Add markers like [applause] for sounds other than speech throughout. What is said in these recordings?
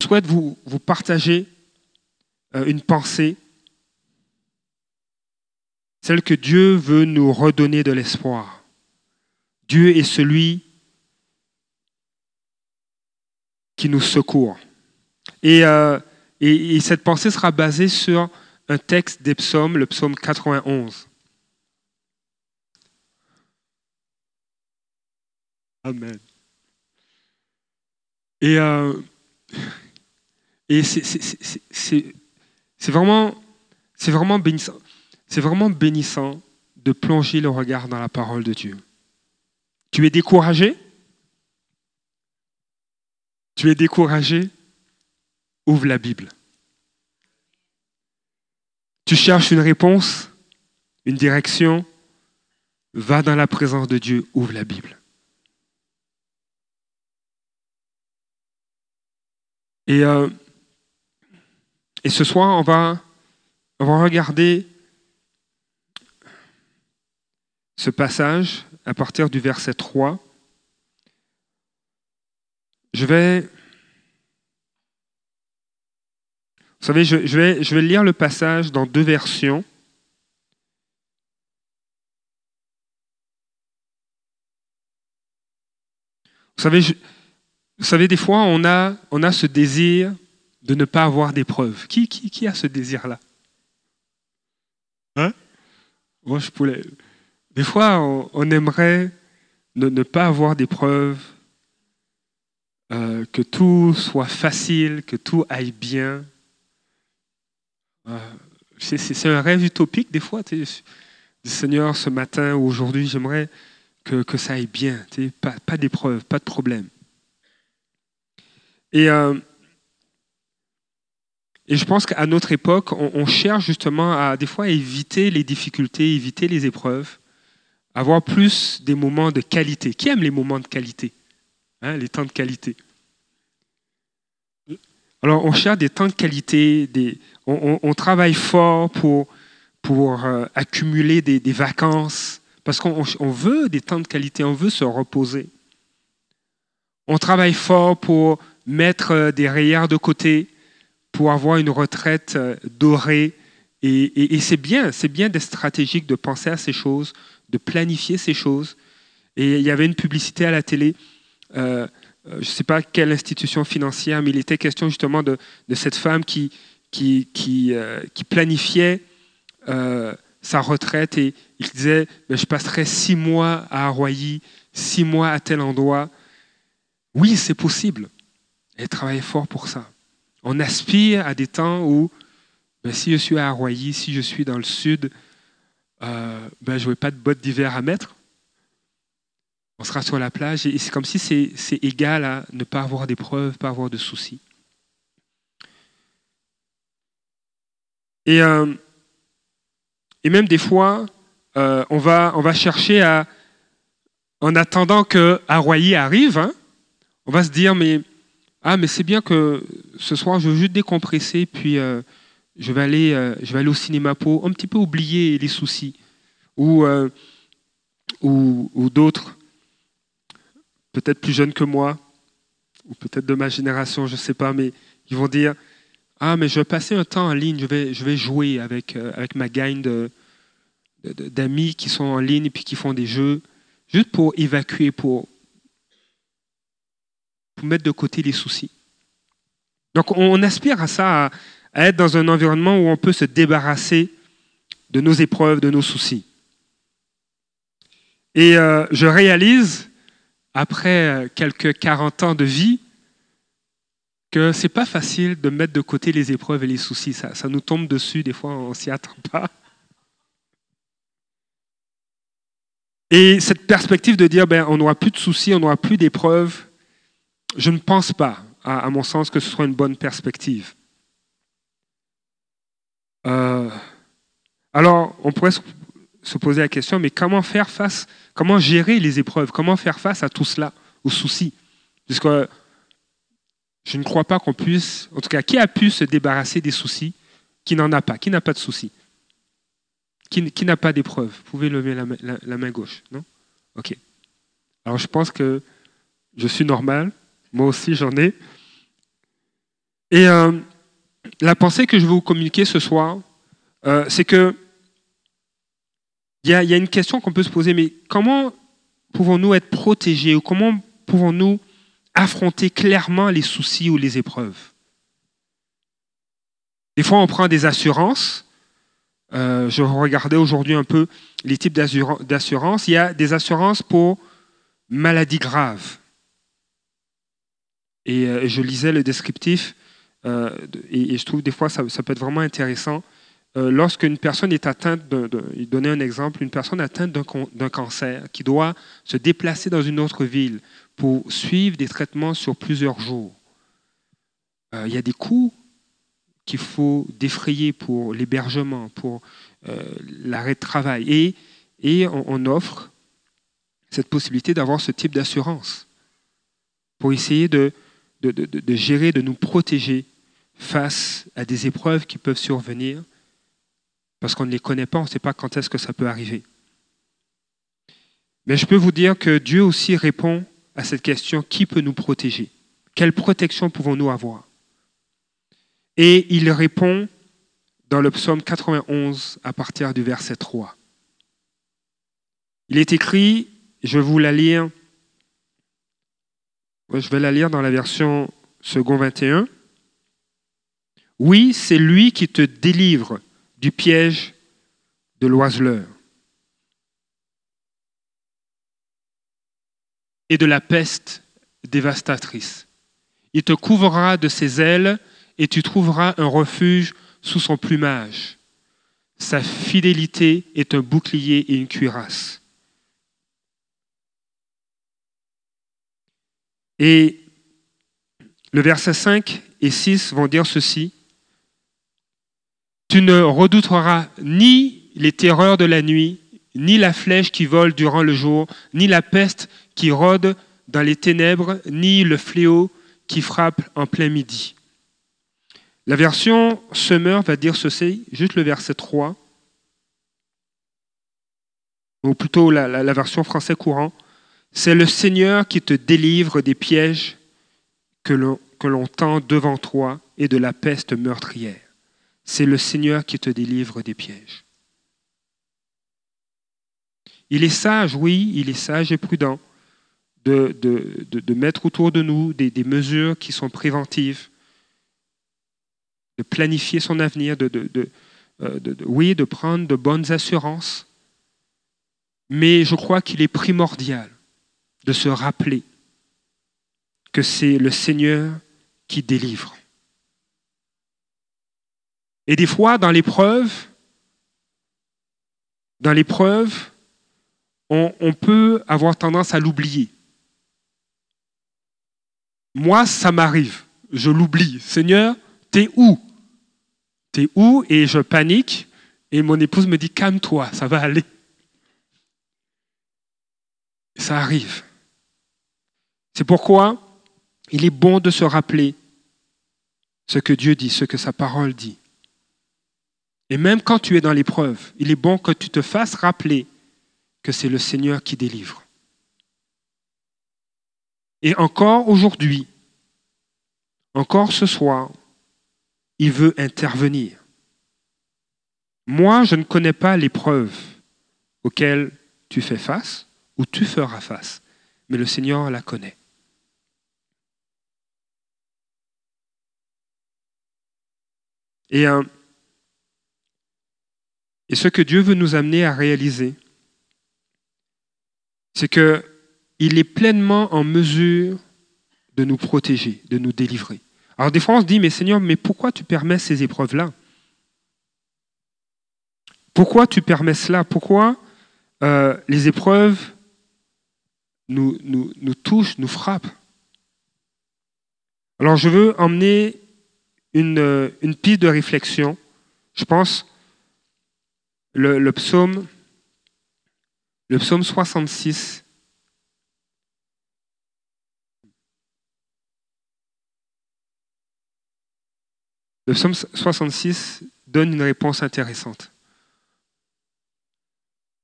Je souhaite vous, vous partager euh, une pensée, celle que Dieu veut nous redonner de l'espoir. Dieu est celui qui nous secourt. Et, euh, et, et cette pensée sera basée sur un texte des psaumes, le psaume 91. Amen. Et, euh, et c'est vraiment, bénissant. C'est vraiment bénissant de plonger le regard dans la parole de Dieu. Tu es découragé? Tu es découragé? Ouvre la Bible. Tu cherches une réponse, une direction? Va dans la présence de Dieu, ouvre la Bible. Et, euh, et ce soir, on va, on va regarder ce passage à partir du verset 3. Je vais... Vous savez, je, vais, je vais lire le passage dans deux versions. Vous savez, vous savez, des fois, on a, on a ce désir de ne pas avoir d'épreuves. Qui, qui, qui a ce désir-là Hein Moi, je pourrais... Des fois, on, on aimerait ne, ne, pas avoir d'épreuves, euh, que tout soit facile, que tout aille bien. Euh, c'est un rêve utopique, des fois. Du Seigneur, ce matin ou aujourd'hui, j'aimerais que, que, ça aille bien. Pas, pas d'épreuves, pas de problème. Et, euh, et je pense qu'à notre époque, on, cherche justement à des fois éviter les difficultés, éviter les épreuves, avoir plus des moments de qualité. Qui aime les moments de qualité hein, Les temps de qualité? Alors on cherche des temps de qualité, on, travaille fort pour, pour euh, accumuler des, des, vacances, parce qu'on veut des temps de qualité, on veut se reposer. On travaille fort pour mettre des rayères de côté pour avoir une retraite dorée. Et, c'est bien, c'est bien d'être stratégique, de penser à ces choses, de planifier ces choses. Et il y avait une publicité à la télé, euh, je ne sais pas quelle institution financière, mais il était question justement de, cette femme qui, qui, euh, planifiait euh, sa retraite et il disait, ben, je passerai six mois à Hawaï, six mois à tel endroit. Oui, c'est possible et travailler fort pour ça. On aspire à des temps où, ben, si je suis à Hawaï, si je suis dans le sud, euh, ben, je n'aurai pas de bottes d'hiver à mettre. On sera sur la plage et c'est comme si c'est égal à ne pas avoir d'épreuves, pas avoir de soucis. Et, euh, et même des fois, euh, on, va, on va chercher à, en attendant que Hawaï arrive, hein, on va se dire, mais ah, mais c'est bien que ce soir, je veux juste décompresser, puis euh, je, vais aller, euh, je vais aller au cinéma pour un petit peu oublier les soucis. Ou, euh, ou, ou d'autres, peut-être plus jeunes que moi, ou peut-être de ma génération, je ne sais pas, mais ils vont dire Ah, mais je vais passer un temps en ligne, je vais, jouer avec, avec ma gang d'amis qui sont en ligne et puis qui font des jeux, juste pour évacuer, pour mettre de côté les soucis. Donc on aspire à ça, à, être dans un environnement où on peut se débarrasser de nos épreuves, de nos soucis. Et euh, je réalise, après quelques 40 ans de vie, que c'est pas facile de mettre de côté les épreuves et les soucis. Ça, ça nous tombe dessus, des fois on s'y attend pas. Et cette perspective de dire, ben, on n'aura plus de soucis, on n'aura plus d'épreuves, je ne pense pas, à, mon sens, que ce soit une bonne perspective. Euh, alors, on pourrait se, se poser la question, mais comment faire face, comment gérer les épreuves, comment faire face à tout cela, aux soucis Puisque je ne crois pas qu'on puisse, en tout cas, qui a pu se débarrasser des soucis Qui n'en a pas Qui n'a pas de soucis? Qui, n'a pas d'épreuves? Vous pouvez lever la, la main gauche, non? Ok. Alors, je pense que je suis normal. Moi aussi, j'en ai. Et euh, la pensée que je veux vous communiquer ce soir, euh, c'est que il y, a une question qu'on peut se poser, mais comment pouvons-nous être protégés ou comment pouvons-nous affronter clairement les soucis ou les épreuves? Des fois, on prend des assurances. Euh, je regardais aujourd'hui un peu les types d'assurances. Il y a des assurances pour maladies graves. Et euh, je lisais le descriptif euh, et, je trouve des fois ça, ça peut être vraiment intéressant. Euh, lorsqu'une personne est atteinte, il donnait un exemple, une personne atteinte d'un cancer qui doit se déplacer dans une autre ville pour suivre des traitements sur plusieurs jours. Il y a des coûts qu'il faut défrayer pour l'hébergement, pour l'arrêt de travail. Et, et on, offre cette possibilité d'avoir ce type d'assurance pour essayer de, de, gérer, de nous protéger face à des épreuves qui peuvent survenir parce qu'on ne les connaît pas, on ne sait pas quand est-ce que ça peut arriver. Mais je peux vous dire que Dieu aussi répond à cette question, qui peut nous protéger? Quelle protection pouvons-nous avoir? Et il répond dans le psaume 91 à partir du verset 3. Il est écrit, je vous la lire, je vais la lire dans la version second 21. Oui, c'est lui qui te délivre du piège de l'oiseleur et de la peste dévastatrice. Il te couvrira de ses ailes et tu trouveras un refuge sous son plumage. Sa fidélité est un bouclier et une cuirasse. Et le verset 5 et 6 vont dire ceci. Tu ne redouteras ni les terreurs de la nuit, ni la flèche qui vole durant le jour, ni la peste qui rôde dans les ténèbres, ni le fléau qui frappe en plein midi. La version Semeur va dire ceci, juste le verset 3, ou plutôt la, la version français courant, c'est le Seigneur qui te délivre des pièges que l'on tend devant toi et de la peste meurtrière c'est le Seigneur qui te délivre des pièges. Il est sage, oui, il est sage et prudent de, de, mettre autour de nous des, mesures qui sont préventives, de planifier son avenir, de, euh, oui, de prendre de bonnes assurances. Mais je crois qu'il est primordial de se rappeler que c'est le Seigneur qui délivre. Et des fois, dans l'épreuve, dans l'épreuve, on, on peut avoir tendance à l'oublier. Moi, ça m'arrive. Je l'oublie. Seigneur, t'es où? T'es où? Et je panique. Et mon épouse me dit, calme-toi, ça va aller. Ça arrive. C'est pourquoi il est bon de se rappeler ce que Dieu dit, ce que sa parole dit. Et même quand tu es dans l'épreuve, il est bon que tu te fasses rappeler que c'est le Seigneur qui délivre. Et encore aujourd'hui, encore ce soir, il veut intervenir. Moi, je ne connais pas l'épreuve auxquelles tu fais face ou tu feras face, mais le Seigneur la connaît. Et un, et ce que Dieu veut nous amener à réaliser, c'est qu'il est pleinement en mesure de nous protéger, de nous délivrer. Alors des fois on se dit, mais Seigneur, mais pourquoi tu permets ces épreuves-là? Pourquoi tu permets cela? Pourquoi euh, les épreuves nous touchent, nous frappent? Alors je veux emmener une, une piste de réflexion. Je pense le, psaume, le psaume 66. Le psaume 66 donne une réponse intéressante.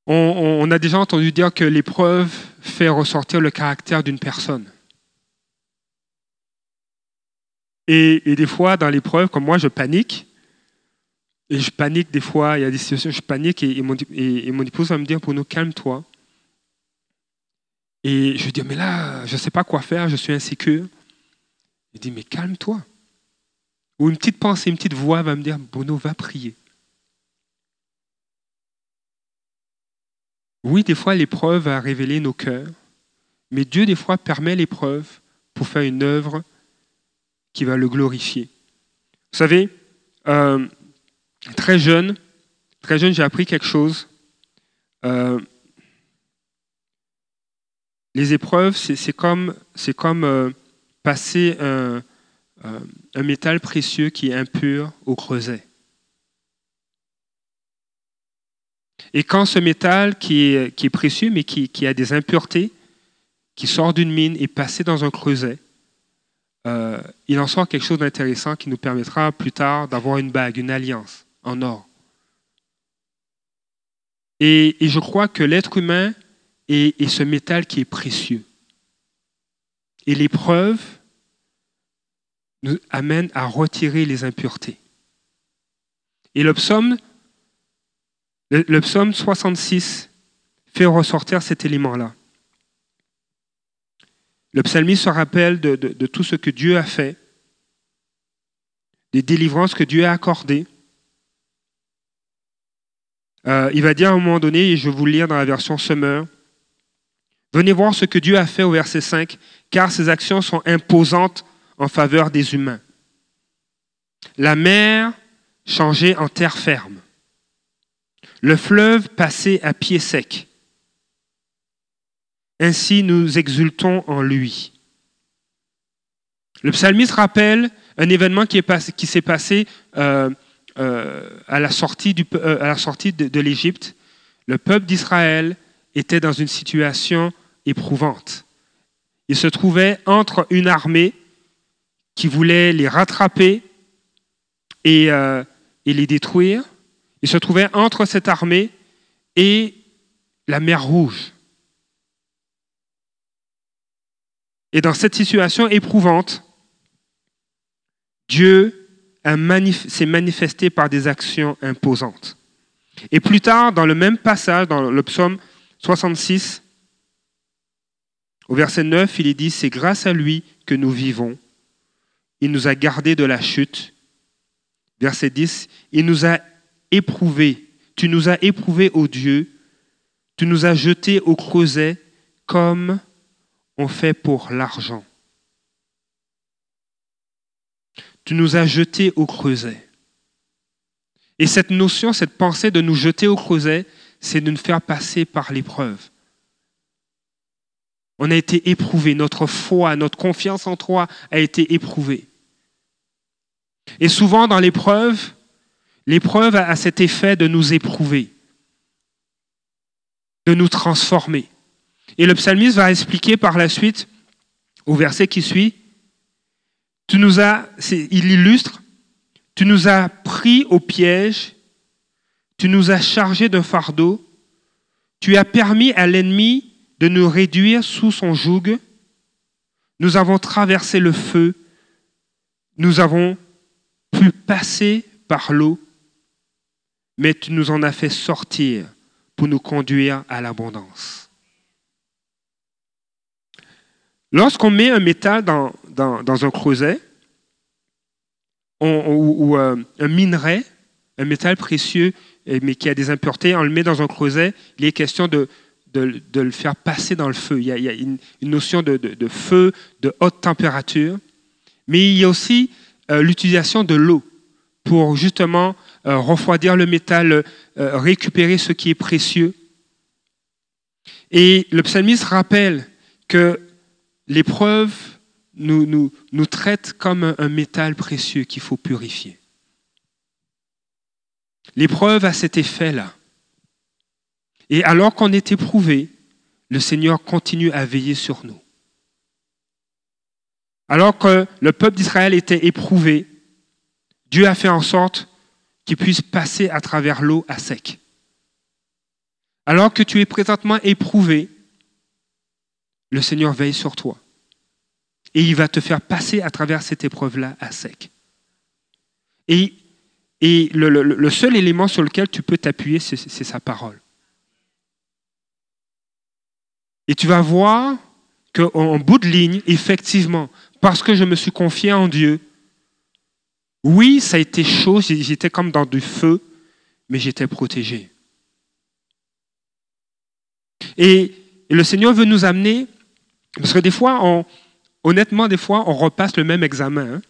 On, a déjà entendu dire que l'épreuve fait ressortir le caractère d'une personne. Et, des fois, dans l'épreuve, comme moi, je panique. Et je panique des fois, il y a des situations, je panique et, mon, et mon, épouse va me dire, Bruno, calme-toi. Et je dis, mais là, je ne sais pas quoi faire, je suis insécure. Il dit, mais calme-toi. Ou une petite pensée, une petite voix va me dire, Bruno, va prier. Oui, des fois, l'épreuve a révélé nos cœurs, mais Dieu, des fois, permet l'épreuve pour faire une œuvre qui va le glorifier. Vous savez, euh, très jeune, très jeune, j'ai appris quelque chose. Euh, les épreuves, c'est comme, euh, passer un, métal précieux qui est impur au creuset. Et quand ce métal qui est, précieux, mais qui, qui, a des impuretés, qui sort d'une mine, est passé dans un creuset, euh, il en sort quelque chose d'intéressant qui nous permettra plus tard d'avoir une bague, une alliance en or. Et, je crois que l'être humain est, ce métal qui est précieux. Et l'épreuve nous amène à retirer les impuretés. Et le psaume le, psaume 66 fait ressortir cet élément-là. Le psalmiste se rappelle de, tout ce que Dieu a fait, des délivrances que Dieu a accordées. Euh, il va dire à un moment donné, et je vais vous lire dans la version Summer, Venez voir ce que Dieu a fait au verset 5, car ses actions sont imposantes en faveur des humains. La mer changée en terre ferme le fleuve passait à pied sec. Ainsi nous exultons en lui. Le psalmiste rappelle un événement qui, s'est passé euh, euh, à la sortie, euh, de, l'Égypte. Le peuple d'Israël était dans une situation éprouvante. Il se trouvait entre une armée qui voulait les rattraper et les détruire, il se trouvait entre cette armée et la mer Rouge. Et dans cette situation éprouvante, Dieu s'est manifesté par des actions imposantes. Et plus tard, dans le même passage, dans le psaume 66, au verset 9, il est dit, c'est grâce à lui que nous vivons. Il nous a gardés de la chute. Verset 10, il nous a éprouvé, tu nous as éprouvés, ô Dieu, tu nous as jetés au creuset comme on fait pour l'argent. Tu nous as jetés au creuset. Et cette notion, cette pensée de nous jeter au creuset, c'est de nous faire passer par l'épreuve. On a été éprouvé, notre foi, notre confiance en toi a été éprouvée. Et souvent dans l'épreuve, L'épreuve a cet effet de nous éprouver, de nous transformer. Et le psalmiste va expliquer par la suite, au verset qui suit, tu nous as, il illustre, tu nous as pris au piège, tu nous as chargés d'un fardeau, tu as permis à l'ennemi de nous réduire sous son joug, nous avons traversé le feu, nous avons pu passer par l'eau, mais tu nous en as fait sortir pour nous conduire à l'abondance. Lorsqu'on met un métal dans, dans, un creuset, ou, euh, un minerai, un métal précieux, mais qui a des impuretés, on le met dans un creuset, il est question de, de, le faire passer dans le feu. Il y a, une, notion de, de, feu, de haute température, mais il y a aussi euh, l'utilisation de l'eau pour justement euh, refroidir le métal, récupérer ce qui est précieux. Et le psalmiste rappelle que l'épreuve nous, nous, traite comme un métal précieux qu'il faut purifier. L'épreuve a cet effet-là. Et alors qu'on est éprouvé, le Seigneur continue à veiller sur nous. Alors que le peuple d'Israël était éprouvé, Dieu a fait en sorte qui puisse passer à travers l'eau à sec. Alors que tu es présentement éprouvé, le Seigneur veille sur toi. et il va te faire passer à travers cette épreuve-là à sec. Et, et le, le, seul élément sur lequel tu peux t'appuyer, c'est sa parole. Et tu vas voir qu'en bout de ligne, effectivement, parce que je me suis confié en Dieu, oui, ça a été chaud, j'étais comme dans du feu, mais j'étais protégé. Et le Seigneur veut nous amener, parce que des fois, on, honnêtement, des fois, on repasse le même examen. Hein.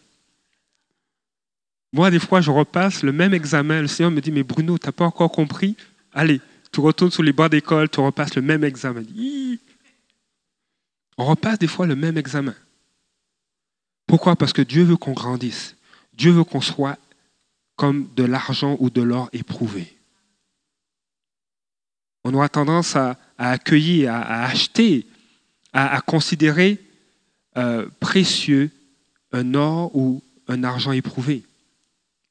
Moi, des fois, je repasse le même examen. Le Seigneur me dit, mais Bruno, tu n'as pas encore compris? Allez, tu retournes sur les bancs d'école, tu repasses le même examen. On repasse des fois le même examen. Pourquoi? Parce que Dieu veut qu'on grandisse. Dieu veut qu'on soit comme de l'argent ou de l'or éprouvé. On aura tendance à, accueillir, à, acheter, à, considérer euh, précieux un or ou un argent éprouvé.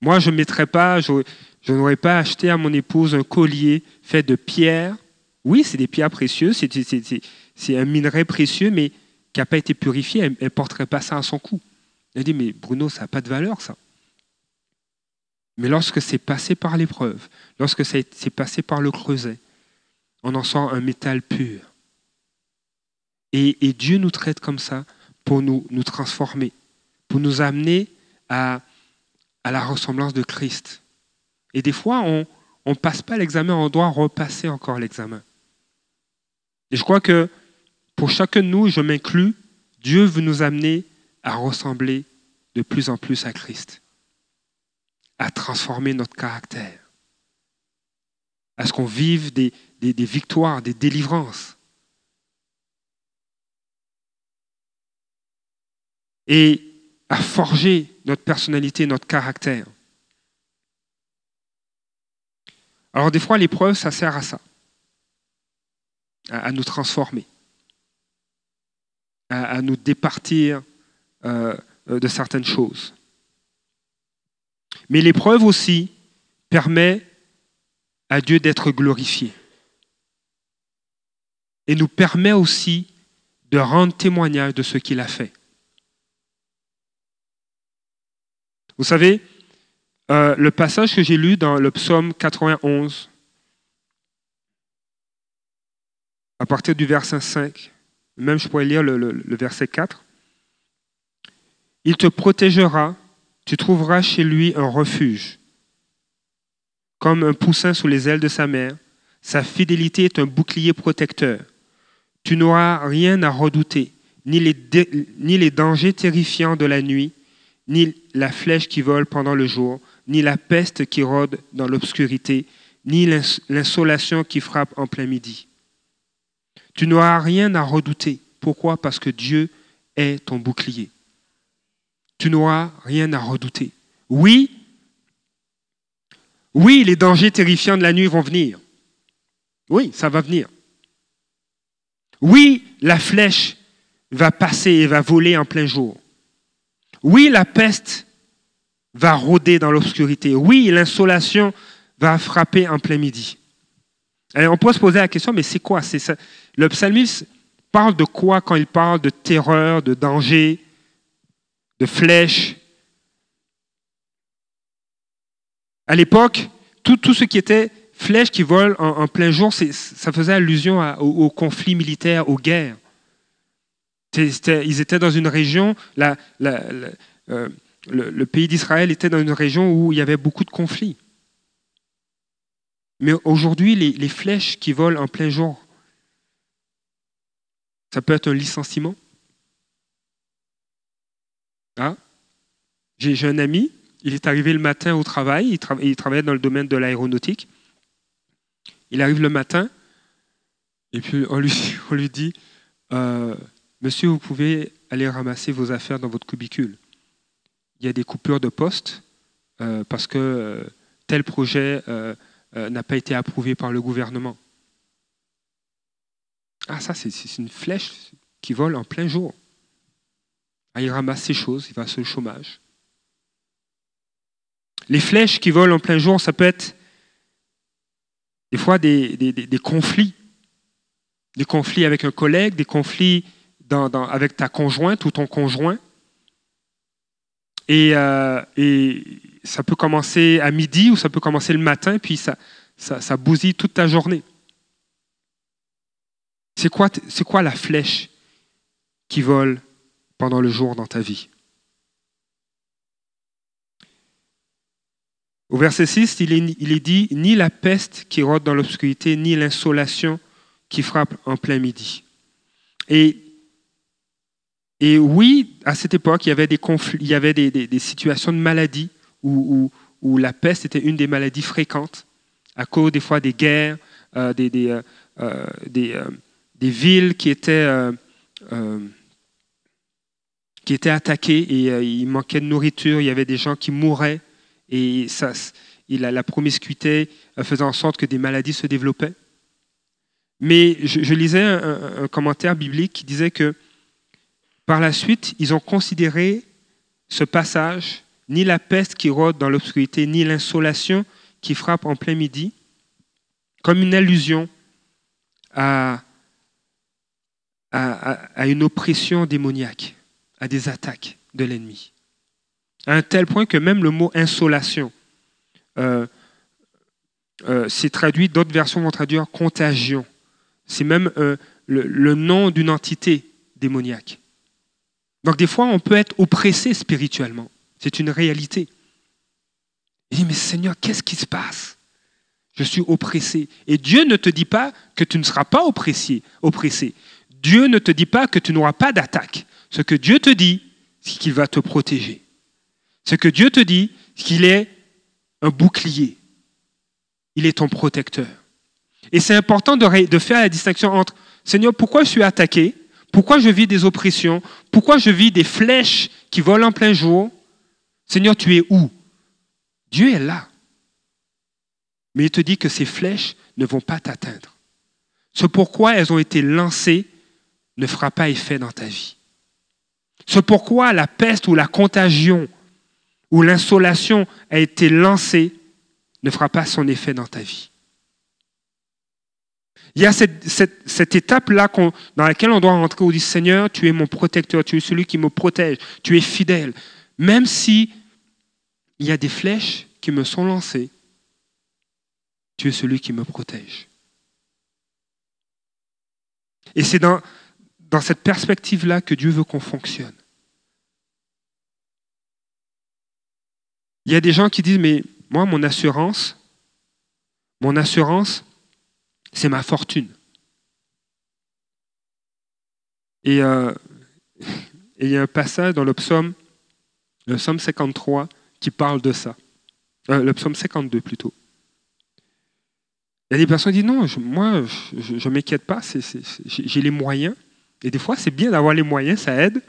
Moi, je mettrais pas, je, n'aurais pas acheté à mon épouse un collier fait de pierres. Oui, c'est des pierres précieuses, c'est un minerai précieux, mais qui n'a pas été purifié. Elle ne porterait pas ça à son cou. Elle dit, mais Bruno, ça n'a pas de valeur, ça. Mais lorsque c'est passé par l'épreuve, lorsque c'est passé par le creuset, on en sort un métal pur. Et, Dieu nous traite comme ça pour nous, transformer, pour nous amener à, la ressemblance de Christ. Et des fois, on ne passe pas l'examen, on doit repasser encore l'examen. Et je crois que pour chacun de nous, je m'inclus, Dieu veut nous amener à ressembler de plus en plus à Christ à transformer notre caractère, à ce qu'on vive des, victoires, des délivrances. Et à forger notre personnalité, notre caractère. Alors des fois, l'épreuve, ça sert à ça, à, nous transformer, à, nous départir euh, de certaines choses. Mais l'épreuve aussi permet à Dieu d'être glorifié. Et nous permet aussi de rendre témoignage de ce qu'il a fait. Vous savez, euh, le passage que j'ai lu dans le psaume 91, à partir du verset 5, même je pourrais lire le, verset 4, il te protégera tu trouveras chez lui un refuge. Comme un poussin sous les ailes de sa mère, sa fidélité est un bouclier protecteur. Tu n'auras rien à redouter, ni les dangers terrifiants de la nuit, ni la flèche qui vole pendant le jour, ni la peste qui rôde dans l'obscurité, ni l'insolation qui frappe en plein midi. Tu n'auras rien à redouter. Pourquoi? Parce que Dieu est ton bouclier tu n'auras rien à redouter. Oui, oui, les dangers terrifiants de la nuit vont venir. Oui, ça va venir. Oui, la flèche va passer et va voler en plein jour. Oui, la peste va rôder dans l'obscurité. Oui, l'insolation va frapper en plein midi. on peut se poser la question, mais c'est quoi? Le psalmiste parle de quoi quand il parle de terreur, de danger, de flèches. À l'époque, tout, ce qui était flèches qui volent en, plein jour, ça faisait allusion au, conflit militaire, aux guerres. Ils étaient dans une région, euh, le, pays d'Israël était dans une région où il y avait beaucoup de conflits. Mais aujourd'hui, les, flèches qui volent en plein jour, ça peut être un licenciement, ah. J'ai un ami, il est arrivé le matin au travail, il, travaillait dans le domaine de l'aéronautique. Il arrive le matin, et puis on lui, [laughs] dit, euh, Monsieur, vous pouvez aller ramasser vos affaires dans votre cubicule. Il y a des coupures de poste euh, parce que euh, tel projet n'a pas été approuvé par le gouvernement. Ah, ça, c'est une flèche qui vole en plein jour. Ah, il ramasse ses choses, il va sur le chômage. Les flèches qui volent en plein jour, ça peut être des fois des, conflits. Des conflits avec un collègue, des conflits avec ta conjointe ou ton conjoint. Et, euh, et, ça peut commencer à midi ou ça peut commencer le matin, puis ça, ça, ça bousille toute ta journée. C'est quoi, c'est quoi la flèche qui vole pendant le jour dans ta vie? Au verset 6, il est, il est dit, ni la peste qui rôde dans l'obscurité, ni l'insolation qui frappe en plein midi. Et, et oui, à cette époque, il y avait des, conflits, il y avait des, situations de maladie où, la peste était une des maladies fréquentes, à cause des fois des guerres, euh, des, euh, euh, des, villes qui étaient, qui étaient attaquées et il manquait de nourriture, il y avait des gens qui mouraient et ça, la promiscuité faisait en sorte que des maladies se développaient. Mais je, lisais un, commentaire biblique qui disait que par la suite, ils ont considéré ce passage, ni la peste qui rôde dans l'obscurité, ni l'insolation qui frappe en plein midi, comme une allusion à, une oppression démoniaque, à des attaques de l'ennemi à un tel point que même le mot insolation euh, euh, c'est traduit, d'autres versions vont traduire contagion. C'est même euh, le, nom d'une entité démoniaque. Donc des fois, on peut être oppressé spirituellement. C'est une réalité. Il dit, mais Seigneur, qu'est-ce qui se passe? Je suis oppressé. Et Dieu ne te dit pas que tu ne seras pas oppressé. oppressé. Dieu ne te dit pas que tu n'auras pas d'attaque. Ce que Dieu te dit, c'est qu'il va te protéger. Ce que Dieu te dit, qu'il est un bouclier. Il est ton protecteur. Et c'est important de, faire la distinction entre, Seigneur, pourquoi je suis attaqué? Pourquoi je vis des oppressions? Pourquoi je vis des flèches qui volent en plein jour? Seigneur, tu es où? Dieu est là. Mais il te dit que ces flèches ne vont pas t'atteindre. Ce pourquoi elles ont été lancées ne fera pas effet dans ta vie. Ce pourquoi la peste ou la contagion où l'insolation a été lancée ne fera pas son effet dans ta vie. Il y a cette, étape-là dans laquelle on doit rentrer où on dit Seigneur, tu es mon protecteur, tu es celui qui me protège, tu es fidèle. Même si il y a des flèches qui me sont lancées, tu es celui qui me protège. Et c'est dans, dans cette perspective-là que Dieu veut qu'on fonctionne. Il y a des gens qui disent, mais moi, mon assurance, mon assurance, c'est ma fortune. Et, euh, [laughs] il y a un passage dans le psaume, le psaume 53, qui parle de ça. Euh, le psaume 52 plutôt. Il y a des personnes qui disent non, moi, je ne m'inquiète pas, j'ai les moyens. Et des fois, c'est bien d'avoir les moyens, ça aide.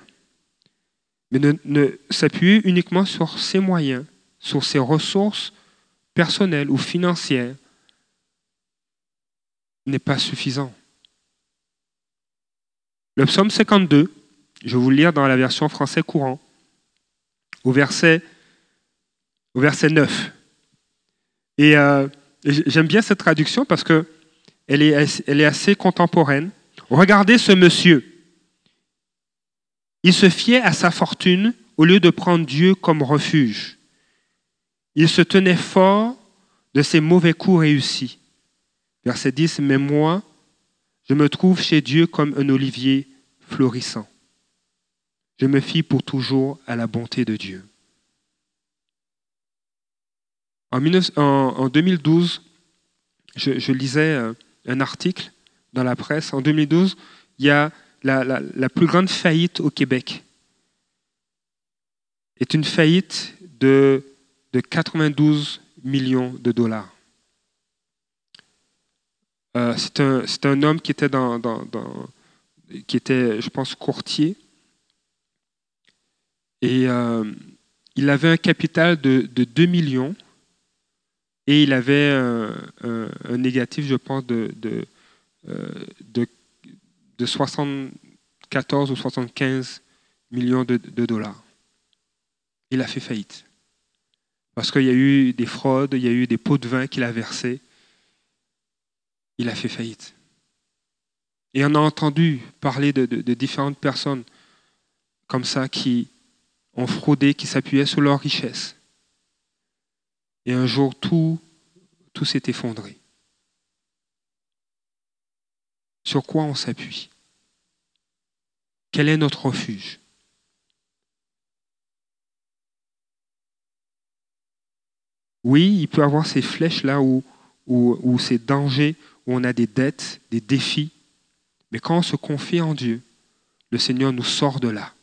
Mais ne, s'appuyer uniquement sur ces moyens sur ses ressources personnelles ou financières n'est pas suffisant. Le psaume 52, je vais vous le lire dans la version français courant, au verset, au verset 9. Et euh, j'aime bien cette traduction parce qu'elle est, elle est assez contemporaine. Regardez ce monsieur. Il se fiait à sa fortune au lieu de prendre Dieu comme refuge. Il se tenait fort de ses mauvais coups réussis. Verset 10, mais moi, je me trouve chez Dieu comme un olivier florissant. Je me fie pour toujours à la bonté de Dieu. En, 2012, je, lisais euh, un article dans la presse. En 2012, il y a la, plus grande faillite au Québec. C'est une faillite de 92 millions de dollars. Euh, c'est un, homme qui était, dans, qui était, je pense, courtier. Et euh, il avait un capital de, de, 2 millions et il avait un, négatif, je pense, de, de, euh, de, de 74 ou 75 millions de dollars. Il a fait faillite. Parce qu'il y a eu des fraudes, il y a eu des pots de vin qu'il a versés. Il a fait faillite. Et on a entendu parler de, différentes personnes comme ça qui ont fraudé, qui s'appuyaient sur leur richesse. Et un jour, tout, tout s'est effondré. Sur quoi on s'appuie? Quel est notre refuge? Oui, il peut avoir ces flèches-là ou ces dangers, où on a des dettes, des défis. Mais quand on se confie en Dieu, le Seigneur nous sort de là.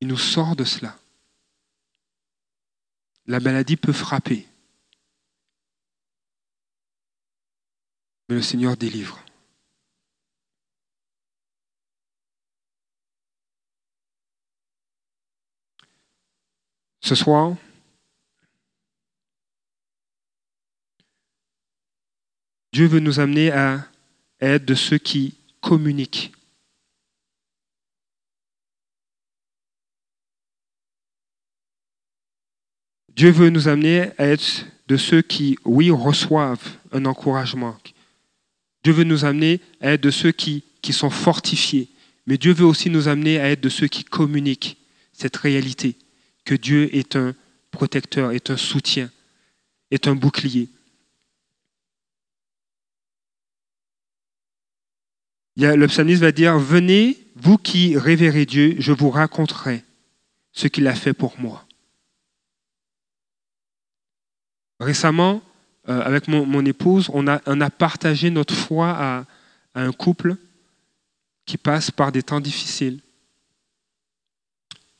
Il nous sort de cela. La maladie peut frapper. Mais le Seigneur délivre. Ce soir, Dieu veut nous amener à être de ceux qui communiquent. Dieu veut nous amener à être de ceux qui, oui, reçoivent un encouragement. Dieu veut nous amener à être de ceux qui, qui sont fortifiés. Mais Dieu veut aussi nous amener à être de ceux qui communiquent cette réalité, que Dieu est un protecteur, est un soutien, est un bouclier. Le psalmiste va dire, venez, vous qui révérez Dieu, je vous raconterai ce qu'il a fait pour moi. Récemment, euh, avec mon, épouse, on a, partagé notre foi à, un couple qui passe par des temps difficiles,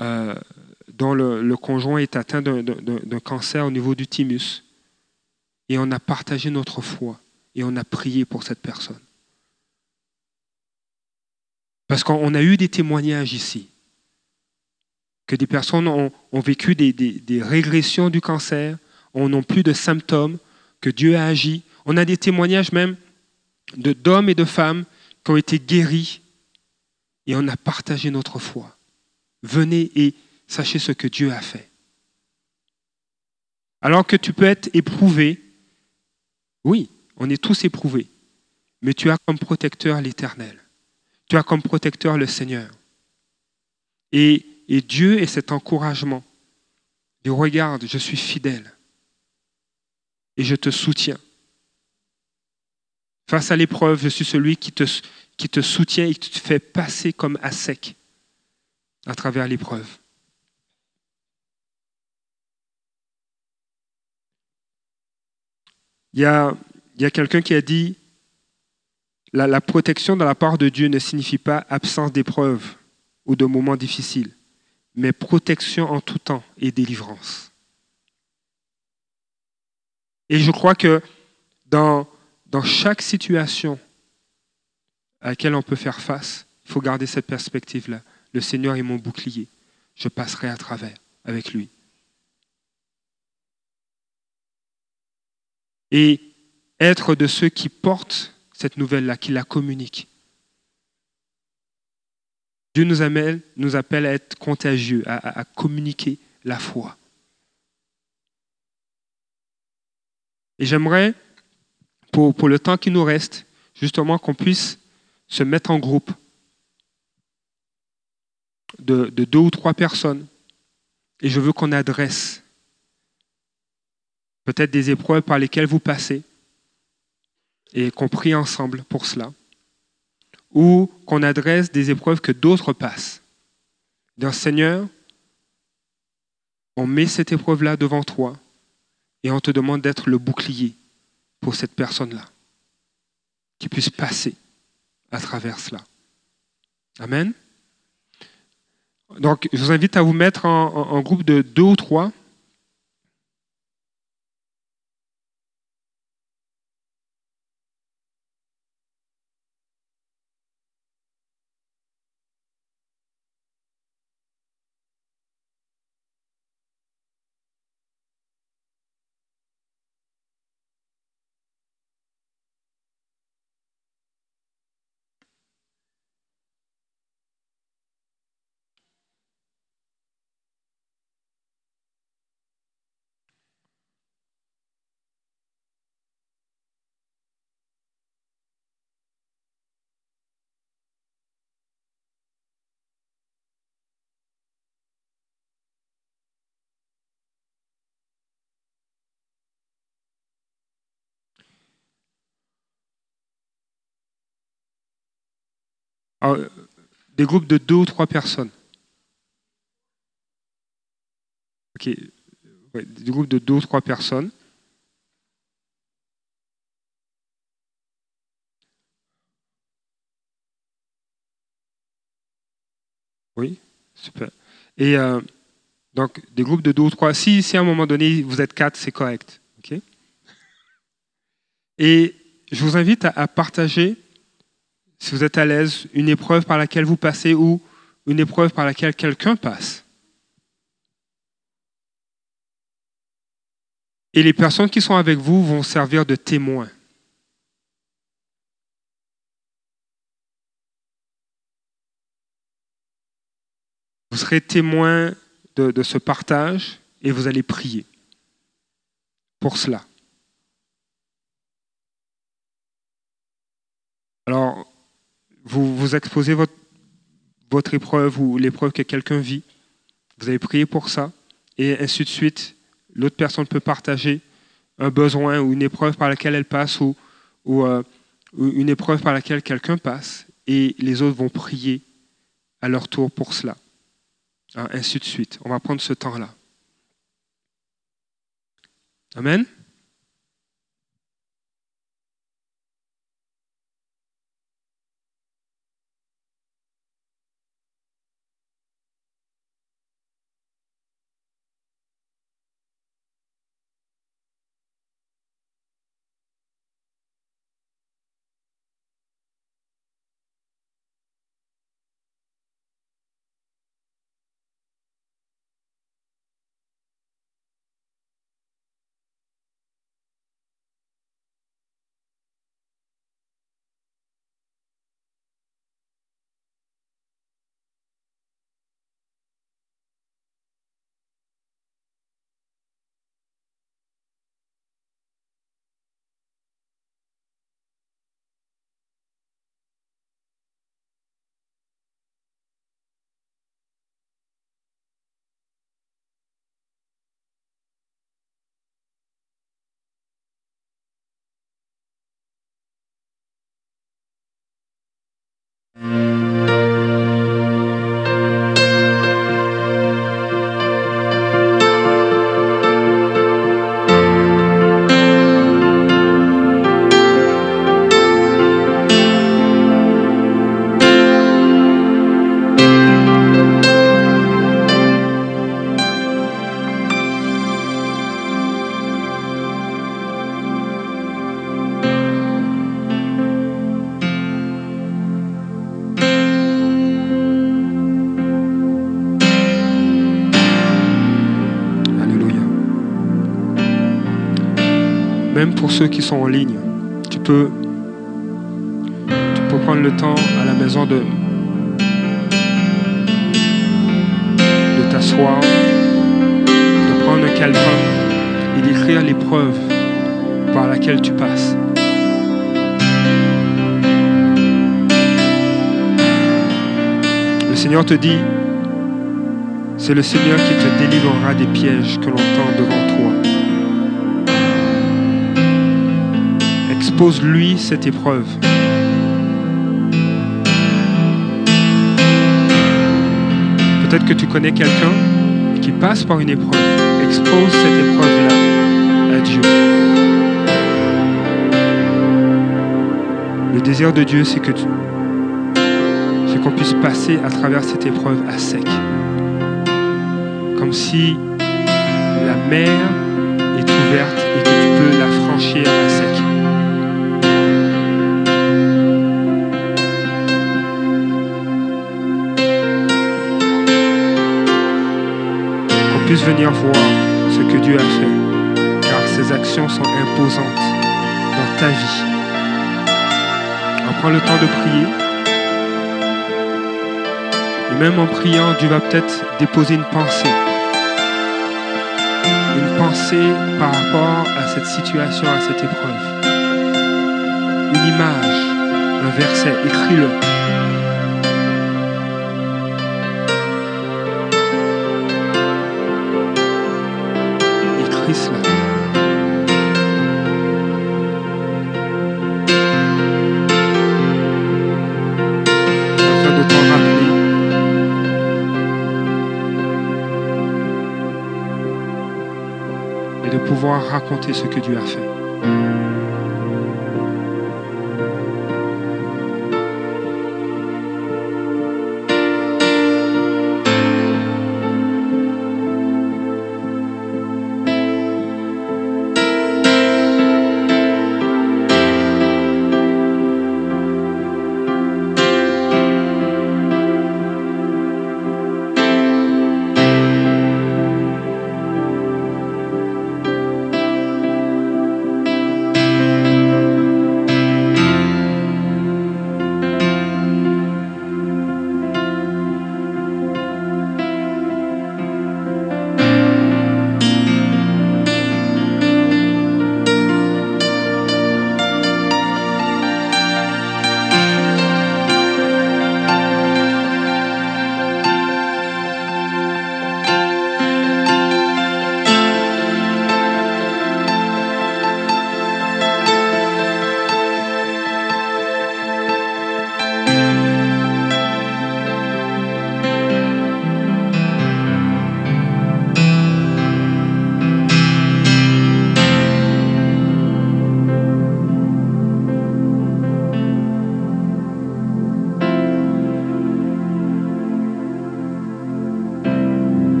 euh, dont le, conjoint est atteint d'un cancer au niveau du thymus. Et on a partagé notre foi et on a prié pour cette personne. Parce qu'on a eu des témoignages ici, que des personnes ont, vécu des, régressions du cancer, on n'a plus de symptômes, que Dieu a agi. On a des témoignages même d'hommes et de femmes qui ont été guéris et on a partagé notre foi. Venez et sachez ce que Dieu a fait. Alors que tu peux être éprouvé, oui, on est tous éprouvés, mais tu as comme protecteur l'Éternel. Tu as comme protecteur le Seigneur. Et, Dieu est cet encouragement. Il regarde, je suis fidèle et je te soutiens. Face à l'épreuve, je suis celui qui te, soutient et qui te fait passer comme à sec à travers l'épreuve. Il y a quelqu'un qui a dit, la, protection de la part de Dieu ne signifie pas absence d'épreuves ou de moments difficiles, mais protection en tout temps et délivrance. Et je crois que dans, dans chaque situation à laquelle on peut faire face, il faut garder cette perspective-là. Le Seigneur est mon bouclier. Je passerai à travers avec lui. Et être de ceux qui portent cette nouvelle-là, qui la communique. Dieu nous, nous appelle à être contagieux, à, communiquer la foi. Et j'aimerais, pour, le temps qui nous reste, justement qu'on puisse se mettre en groupe de, deux ou trois personnes. Et je veux qu'on adresse peut-être des épreuves par lesquelles vous passez et qu'on prie ensemble pour cela, ou qu'on adresse des épreuves que d'autres passent. D'un Seigneur, on met cette épreuve-là devant toi et on te demande d'être le bouclier pour cette personne-là, qui puisse passer à travers cela. Amen. Donc, je vous invite à vous mettre en, en groupe de deux ou trois. Des groupes de deux ou trois personnes. Ok, des groupes de deux ou trois personnes. Oui, super. Et euh, donc, des groupes de deux ou trois. Si, si à un moment donné, vous êtes quatre, c'est correct. ok? Et je vous invite à partager, si vous êtes à l'aise, une épreuve par laquelle vous passez ou une épreuve par laquelle quelqu'un passe. Et les personnes qui sont avec vous vont servir de témoins. Vous serez témoin de, de ce partage et vous allez prier pour cela. Alors, vous, vous exposez votre, votre épreuve ou l'épreuve que quelqu'un vit. Vous allez prier pour ça et ainsi de suite. L'autre personne peut partager un besoin ou une épreuve par laquelle elle passe ou, ou, euh, une épreuve par laquelle quelqu'un passe et les autres vont prier à leur tour pour cela. Hein, ainsi de suite. On va prendre ce temps-là. Amen. Qui sont en ligne, tu peux, tu peux prendre le temps à la maison de, de t'asseoir, de prendre un calepin et d'écrire l'épreuve par laquelle tu passes. Le Seigneur te dit, c'est le Seigneur qui te délivrera des pièges que l'on tend devant toi. Expose-lui cette épreuve. Peut-être que tu connais quelqu'un qui passe par une épreuve. Expose cette épreuve-là à Dieu. Le désir de Dieu, c'est que tu- c'est qu'on puisse passer à travers cette épreuve à sec. Comme si la mer est ouverte et que tu peux la franchir à sec. Puisse venir voir ce que Dieu a fait, car ses actions sont imposantes dans ta vie. On prend le temps de prier. Et même en priant, Dieu va peut-être déposer une pensée. Une pensée par rapport à cette situation, à cette épreuve. Une image, un verset, écris-le. Raconter ce que Dieu a fait.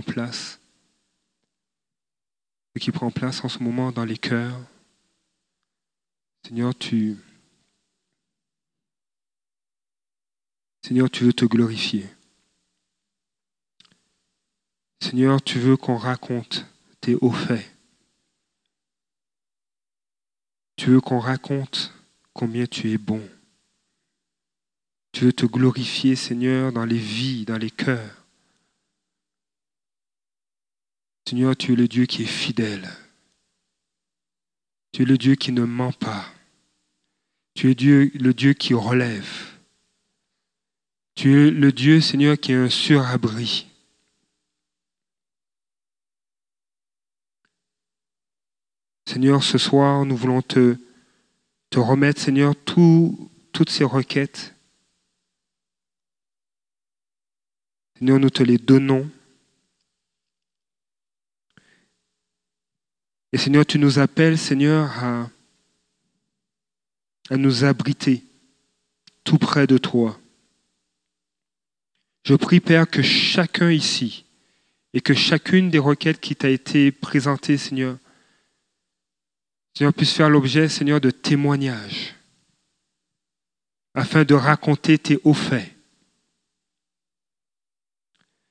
Place, ce qui prend place en ce moment dans les cœurs. Seigneur, tu, Seigneur, tu veux te glorifier. Seigneur, tu veux qu'on raconte tes hauts faits. Tu veux qu'on raconte combien tu es bon. Tu veux te glorifier, Seigneur, dans les vies, dans les cœurs. Seigneur, tu es le Dieu qui est fidèle. Tu es le Dieu qui ne ment pas. Tu es le Dieu qui relève. Tu es le Dieu, Seigneur, qui est un surabri. Seigneur, ce soir, nous voulons te, te remettre, Seigneur, toutes ces requêtes. Seigneur, nous te les donnons. Et Seigneur, tu nous appelles, Seigneur, à, nous abriter tout près de toi. Je prie, Père, que chacun ici et que chacune des requêtes qui t'a été présentée, Seigneur, Seigneur, puisse faire l'objet, Seigneur, de témoignages, afin de raconter tes hauts faits.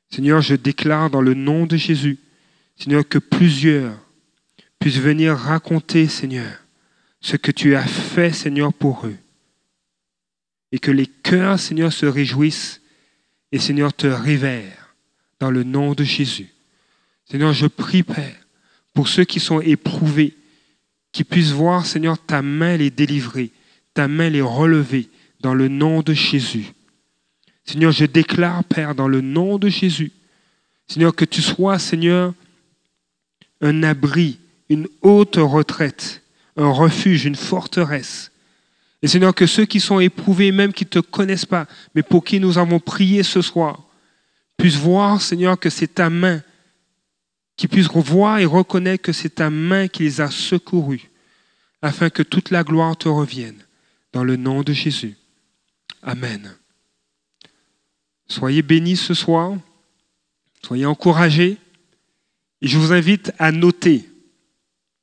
Seigneur, je déclare dans le nom de Jésus, Seigneur, que plusieurs puissent venir raconter, Seigneur, ce que tu as fait, Seigneur, pour eux. Et que les cœurs, Seigneur, se réjouissent et, Seigneur, te révèrent dans le nom de Jésus. Seigneur, je prie, Père, pour ceux qui sont éprouvés, qu'ils puissent voir, Seigneur, ta main les délivrer, ta main les relever dans le nom de Jésus. Seigneur, je déclare, Père, dans le nom de Jésus, Seigneur, que tu sois, Seigneur, un abri, une haute retraite, un refuge, une forteresse. Et Seigneur, que ceux qui sont éprouvés, même qui ne te connaissent pas, mais pour qui nous avons prié ce soir, puissent voir, Seigneur, que c'est ta main qu'ils puissent revoir et reconnaître que c'est ta main qui les a secourus, afin que toute la gloire te revienne, dans le nom de Jésus. Amen. Soyez bénis ce soir, soyez encouragés, et je vous invite à noter,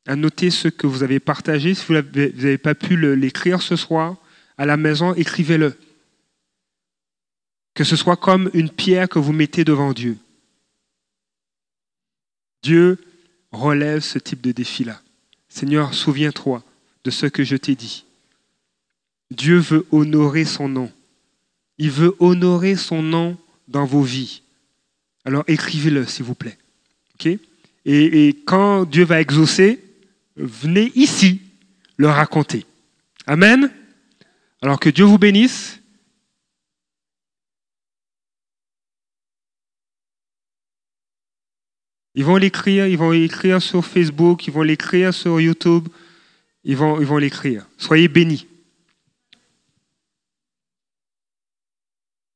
à noter ce que vous avez partagé. Si vous n'avez pas pu l'écrire ce soir, à la maison, écrivez-le. Que ce soit comme une pierre que vous mettez devant Dieu. Dieu relève ce type de défi-là. Seigneur, souviens-toi de ce que je t'ai dit. Dieu veut honorer son nom. Il veut honorer son nom dans vos vies. Alors écrivez-le, s'il vous plaît. et, quand Dieu va exaucer, venez ici le raconter. Amen. Alors que Dieu vous bénisse. Ils vont l'écrire, ils vont l'écrire sur Facebook, ils vont l'écrire sur YouTube, ils vont, ils vont l'écrire. Soyez bénis.